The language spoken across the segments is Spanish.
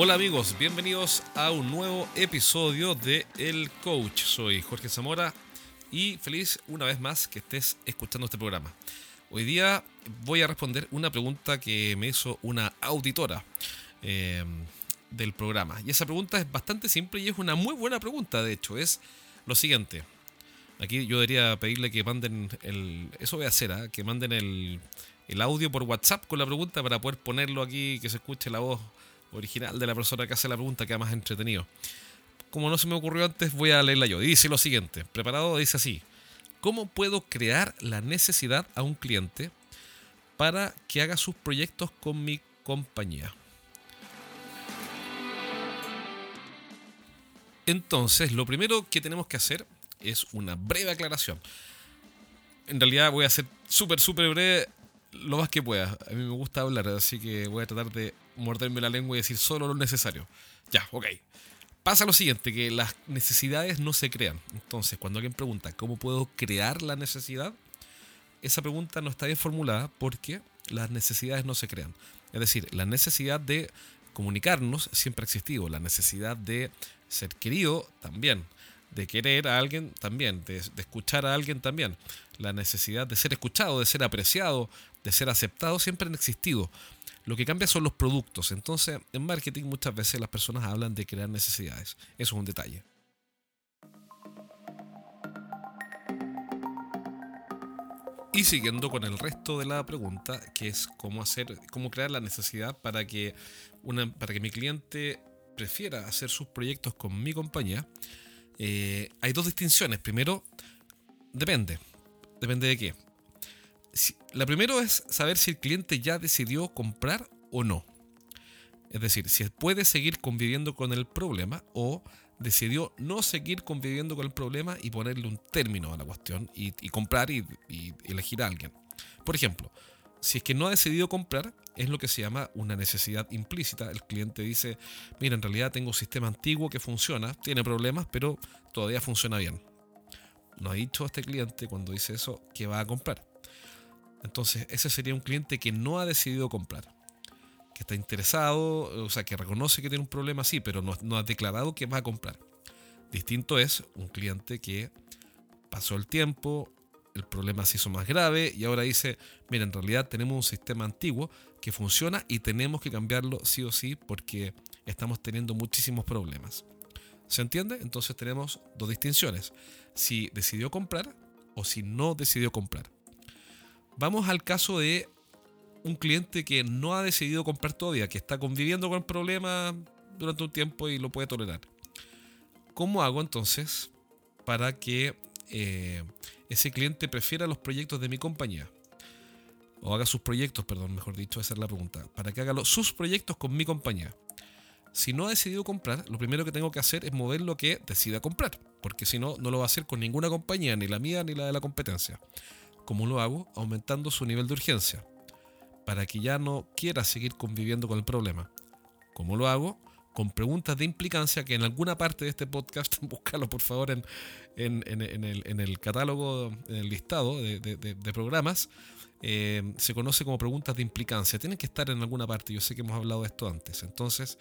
Hola amigos, bienvenidos a un nuevo episodio de El Coach. Soy Jorge Zamora y feliz una vez más que estés escuchando este programa. Hoy día voy a responder una pregunta que me hizo una auditora eh, del programa. Y esa pregunta es bastante simple y es una muy buena pregunta, de hecho. Es lo siguiente. Aquí yo debería pedirle que manden el... Eso voy a hacer, ¿ah? que manden el, el audio por WhatsApp con la pregunta para poder ponerlo aquí, que se escuche la voz original de la persona que hace la pregunta, queda más entretenido. Como no se me ocurrió antes, voy a leerla yo. dice lo siguiente, preparado, dice así. ¿Cómo puedo crear la necesidad a un cliente para que haga sus proyectos con mi compañía? Entonces, lo primero que tenemos que hacer es una breve aclaración. En realidad voy a ser súper, súper breve lo más que pueda. A mí me gusta hablar, así que voy a tratar de morderme la lengua y decir solo lo necesario. Ya, ok. Pasa lo siguiente, que las necesidades no se crean. Entonces, cuando alguien pregunta, ¿cómo puedo crear la necesidad? Esa pregunta no está bien formulada porque las necesidades no se crean. Es decir, la necesidad de comunicarnos siempre ha existido. La necesidad de ser querido también. De querer a alguien también. De, de escuchar a alguien también. La necesidad de ser escuchado, de ser apreciado, de ser aceptado siempre han existido. Lo que cambia son los productos. Entonces, en marketing muchas veces las personas hablan de crear necesidades. Eso es un detalle. Y siguiendo con el resto de la pregunta, que es cómo hacer, cómo crear la necesidad para que, una, para que mi cliente prefiera hacer sus proyectos con mi compañía, eh, hay dos distinciones. Primero, depende. Depende de qué la primero es saber si el cliente ya decidió comprar o no. Es decir, si puede seguir conviviendo con el problema o decidió no seguir conviviendo con el problema y ponerle un término a la cuestión y, comprar y, y, elegir a alguien. Por ejemplo, si es que no ha decidido comprar, es lo que se llama una necesidad implícita. El cliente dice, mira, en realidad tengo un sistema antiguo que funciona, tiene problemas, pero todavía funciona bien. No ha dicho este cliente cuando dice eso que va a comprar. Entonces, ese sería un cliente que no ha decidido comprar, que está interesado, o sea, que reconoce que tiene un problema, sí, pero no, ha declarado que va a comprar. Distinto es un cliente que pasó el tiempo, el problema se hizo más grave y ahora dice, mira, en realidad tenemos un sistema antiguo que funciona y tenemos que cambiarlo sí o sí porque estamos teniendo muchísimos problemas. ¿Se entiende? Entonces tenemos dos distinciones. Si decidió comprar o si no decidió comprar. Vamos al caso de un cliente que no ha decidido comprar todavía, que está conviviendo con el problema durante un tiempo y lo puede tolerar. ¿Cómo hago entonces para que eh, ese cliente prefiera los proyectos de mi compañía? O haga sus proyectos, perdón, mejor dicho, esa es la pregunta. Para que haga sus proyectos con mi compañía. Si no ha decidido comprar, lo primero que tengo que hacer es mover lo que decida comprar. Porque si no, no lo va a hacer con ninguna compañía, ni la mía ni la de la competencia. ¿Cómo lo hago? Aumentando su nivel de urgencia, para que ya no quiera seguir conviviendo con el problema. ¿Cómo lo hago? Con preguntas de implicancia que en alguna parte de este podcast, búscalo por favor en, el, catálogo, en el listado de, programas, eh, se conoce como preguntas de implicancia. Tienen que estar en alguna parte, yo sé que hemos hablado de esto antes. Entonces,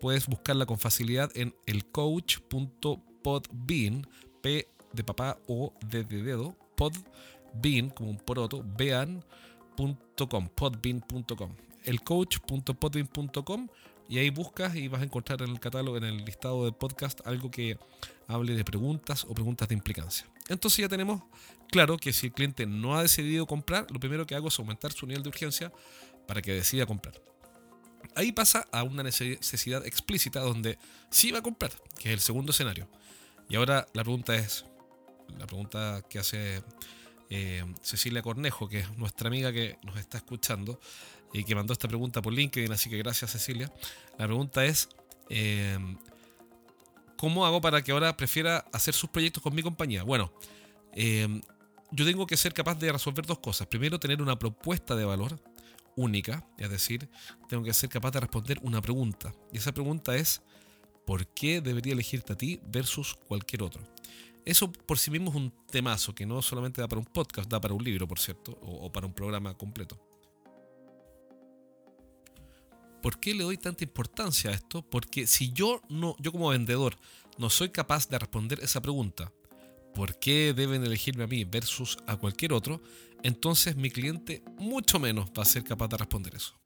puedes buscarla con facilidad en elcoach.podbean, P de papá o de dedo, pod bean, como un poroto, bean.com, podbean.com, elcoach.podbean.com y ahí buscas y vas a encontrar en el catálogo, en el listado de podcast, algo que hable de preguntas o preguntas de implicancia. Entonces ya tenemos claro que si el cliente no ha decidido comprar, lo primero que hago es aumentar su nivel de urgencia para que decida comprar. Ahí pasa a una necesidad explícita donde sí va a comprar, que es el segundo escenario. Y ahora la pregunta es, la pregunta que hace eh, Cecilia Cornejo, que es nuestra amiga que nos está escuchando y que mandó esta pregunta por LinkedIn, así que gracias Cecilia. La pregunta es, eh, ¿cómo hago para que ahora prefiera hacer sus proyectos con mi compañía? Bueno, eh, yo tengo que ser capaz de resolver dos cosas. Primero, tener una propuesta de valor única, es decir, tengo que ser capaz de responder una pregunta. Y esa pregunta es, ¿por qué debería elegirte a ti versus cualquier otro? Eso por sí mismo es un temazo que no solamente da para un podcast, da para un libro, por cierto, o, para un programa completo. ¿Por qué le doy tanta importancia a esto? Porque si yo no, yo como vendedor, no soy capaz de responder esa pregunta, ¿por qué deben elegirme a mí versus a cualquier otro? Entonces mi cliente mucho menos va a ser capaz de responder eso.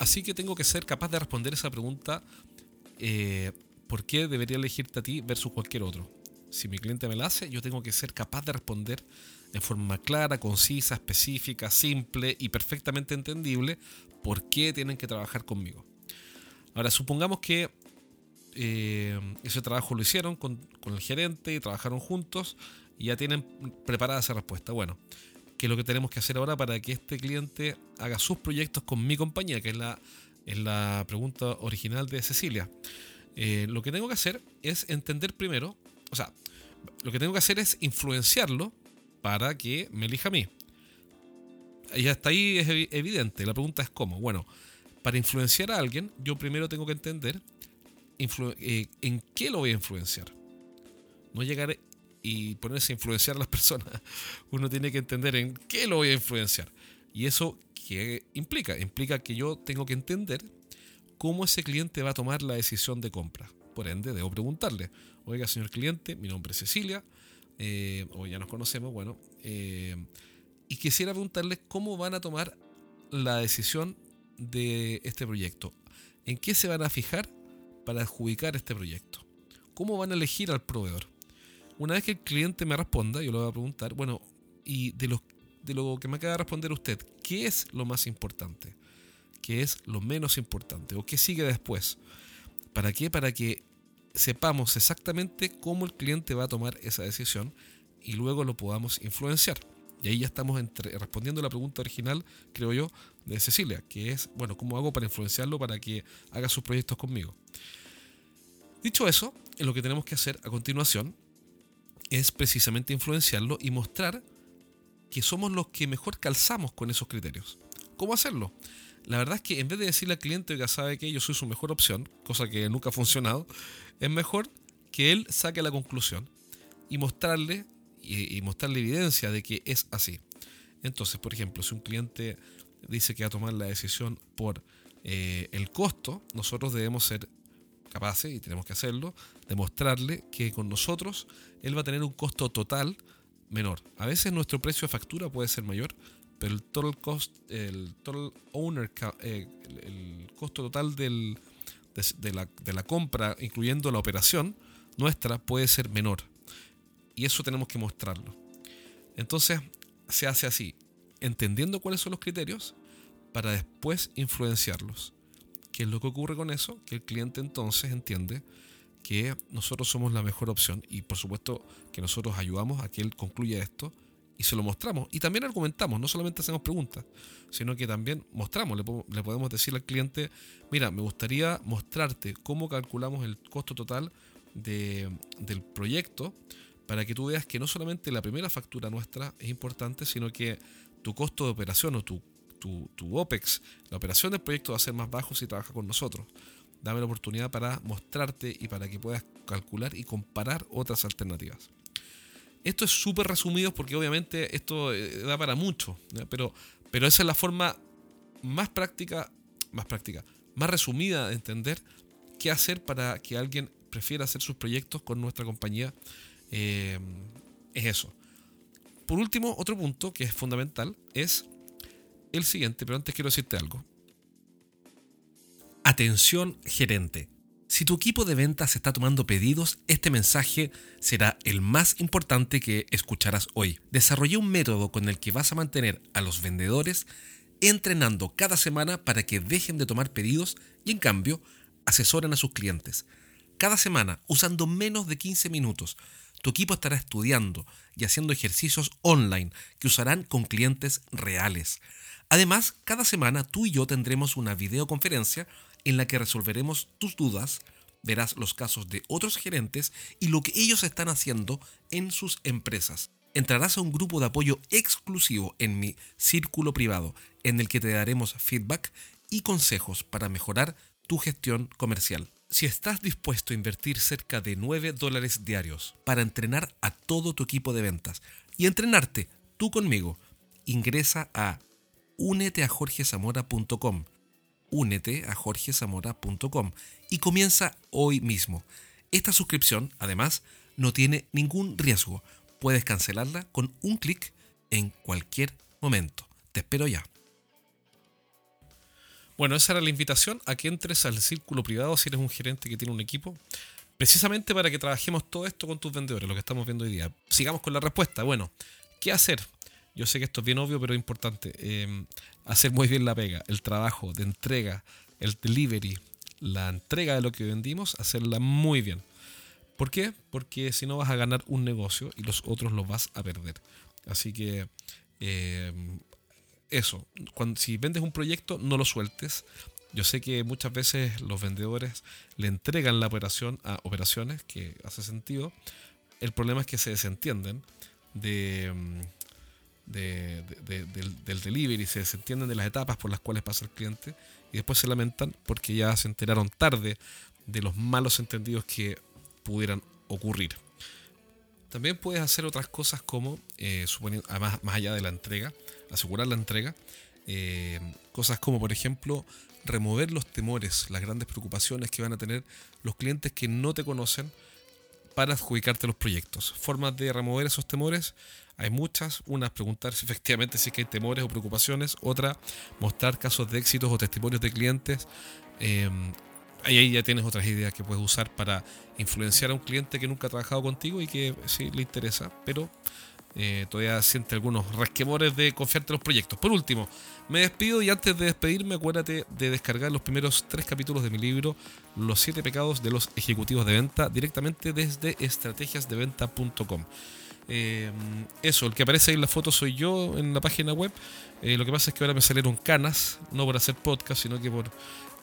Así que tengo que ser capaz de responder esa pregunta, eh, ¿por qué debería elegirte a ti versus cualquier otro? Si mi cliente me la hace, yo tengo que ser capaz de responder en forma clara, concisa, específica, simple y perfectamente entendible por qué tienen que trabajar conmigo. Ahora, supongamos que eh, ese trabajo lo hicieron con, con, el gerente y trabajaron juntos y ya tienen preparada esa respuesta. Bueno, ¿Qué es lo que tenemos que hacer ahora para que este cliente haga sus proyectos con mi compañía? Que es la, es la pregunta original de Cecilia. Eh, lo que tengo que hacer es entender primero, o sea, lo que tengo que hacer es influenciarlo para que me elija a mí. Y hasta ahí es evidente. La pregunta es cómo. Bueno, para influenciar a alguien, yo primero tengo que entender eh, en qué lo voy a influenciar. No llegar y ponerse a influenciar a las personas, uno tiene que entender en qué lo voy a influenciar. Y eso qué implica? Implica que yo tengo que entender cómo ese cliente va a tomar la decisión de compra. Por ende, debo preguntarle, oiga, señor cliente, mi nombre es Cecilia, eh, o ya nos conocemos, bueno, eh, y quisiera preguntarle cómo van a tomar la decisión de este proyecto. ¿En qué se van a fijar para adjudicar este proyecto? ¿Cómo van a elegir al proveedor? Una vez que el cliente me responda, yo le voy a preguntar, bueno, y de, de lo que me acaba de responder usted, ¿qué es lo más importante? ¿Qué es lo menos importante? ¿O qué sigue después? ¿Para qué? Para que sepamos exactamente cómo el cliente va a tomar esa decisión y luego lo podamos influenciar. Y ahí ya estamos respondiendo la pregunta original, creo yo, de Cecilia, que es, bueno, ¿cómo hago para influenciarlo para que haga sus proyectos conmigo? Dicho eso, lo que tenemos que hacer a continuación es precisamente influenciarlo y mostrar que somos los que mejor calzamos con esos criterios. ¿Cómo hacerlo? La verdad es que en vez de decirle al cliente que sabe que yo soy su mejor opción, cosa que nunca ha funcionado, es mejor que él saque la conclusión y mostrarle y, mostrarle evidencia de que es así. Entonces, por ejemplo, si un cliente dice que va a tomar la decisión por eh, el costo, nosotros debemos ser capaces, y tenemos que hacerlo, demostrarle que con nosotros él va a tener un costo total menor. A veces nuestro precio de factura puede ser mayor, pero el total cost, el total owner, eh, el, costo total del, de, la, de la compra, incluyendo la operación nuestra, puede ser menor. Y eso tenemos que mostrarlo. Entonces se hace así, entendiendo cuáles son los criterios para después influenciarlos. ¿Qué es lo que ocurre con eso? Que el cliente entonces entiende que nosotros somos la mejor opción y por supuesto que nosotros ayudamos a que él concluya esto y se lo mostramos. Y también argumentamos, no solamente hacemos preguntas, sino que también mostramos, le, podemos decir al cliente, mira, me gustaría mostrarte cómo calculamos el costo total del proyecto para que tú veas que no solamente la primera factura nuestra es importante, sino que tu costo de operación o tu tu, OPEX, la operación del proyecto va a ser más bajo si trabajas con nosotros. Dame la oportunidad para mostrarte y para que puedas calcular y comparar otras alternativas. Esto es súper resumido porque obviamente esto eh, da para mucho, pero, pero esa es la forma más práctica, más práctica, más resumida de entender qué hacer para que alguien prefiera hacer sus proyectos con nuestra compañía. Eh, es eso. Por último, otro punto que es fundamental es el siguiente, pero antes quiero decirte algo. Atención gerente. Si tu equipo de ventas está tomando pedidos, este mensaje será el más importante que escucharás hoy. Desarrollé un método con el que vas a mantener a los vendedores entrenando cada semana para que dejen de tomar pedidos y en cambio asesoren a sus clientes. Cada semana, usando menos de 15 minutos, tu equipo estará estudiando y haciendo ejercicios online que usarán con clientes reales. Además, cada semana tú y yo tendremos una videoconferencia en la que resolveremos tus dudas, verás los casos de otros gerentes y lo que ellos están haciendo en sus empresas. Entrarás a un grupo de apoyo exclusivo en mi círculo privado, en el que te daremos feedback y consejos para mejorar tu gestión comercial. Si estás dispuesto a invertir cerca de 9 dólares diarios para entrenar a todo tu equipo de ventas y entrenarte tú conmigo, ingresa a uneteajorgezamora.com únete a jorgezamora.com y comienza hoy mismo. Esta suscripción, además, no tiene ningún riesgo. Puedes cancelarla con un clic en cualquier momento. Te espero ya. Bueno, esa era la invitación a que entres al círculo privado si eres un gerente que tiene un equipo, precisamente para que trabajemos todo esto con tus vendedores, lo que estamos viendo hoy día. Sigamos con la respuesta. Bueno, ¿qué hacer? Yo sé que esto es bien obvio, pero es importante. Em, hacer muy bien la pega, el trabajo de entrega, el delivery, la entrega de lo que vendimos, hacerla muy bien. ¿Por qué? Porque si no vas a ganar un negocio y los otros los vas a perder. Así que em, eso, cuando, si vendes un proyecto, no lo sueltes. Yo sé que muchas veces los vendedores le entregan la operación a operaciones, que hace sentido. El problema es que se desentienden de em, del, del, delivery, se desentienden de las etapas por las cuales pasa el cliente y después se lamentan porque ya se enteraron tarde de los malos entendidos que pudieran ocurrir. También puedes hacer otras cosas como, eh, más, más, allá de la entrega, asegurar la entrega, eh, cosas como por ejemplo remover los temores, las grandes preocupaciones que van a tener los clientes que no te conocen para adjudicarte los proyectos. Formas de remover esos temores hay muchas. Una es preguntar si efectivamente si hay temores o preocupaciones. Otra, mostrar casos de éxitos o testimonios de clientes. Em, ahí ya tienes otras ideas que puedes usar para influenciar a un cliente que nunca ha trabajado contigo y que sí le interesa, pero eh, todavía siente algunos resquemores de confiarte en los proyectos. Por último, me despido y antes de despedirme, acuérdate de descargar los primeros tres capítulos de mi libro, Los siete pecados de los ejecutivos de venta, directamente desde estrategiasdeventa.com. Eh, eso, el que aparece ahí en la foto soy yo en la página web. Eh, lo que pasa es que ahora me salieron canas, no por hacer podcast, sino que por.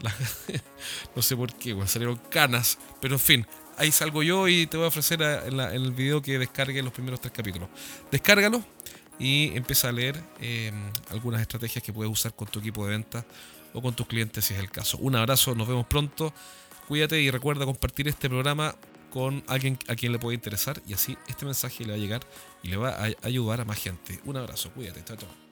no sé por qué, salieron canas, pero en fin, ahí salgo yo y te voy a ofrecer en, el video que descargue los primeros tres capítulos. Descárgalo y empieza a leer eh, algunas estrategias que puedes usar con tu equipo de venta o con tus clientes si es el caso. Un abrazo, nos vemos pronto. Cuídate y recuerda compartir este programa con alguien a quien le puede interesar y así este mensaje le va a llegar y le va a ayudar a más gente. Un abrazo, cuídate, chao, chao.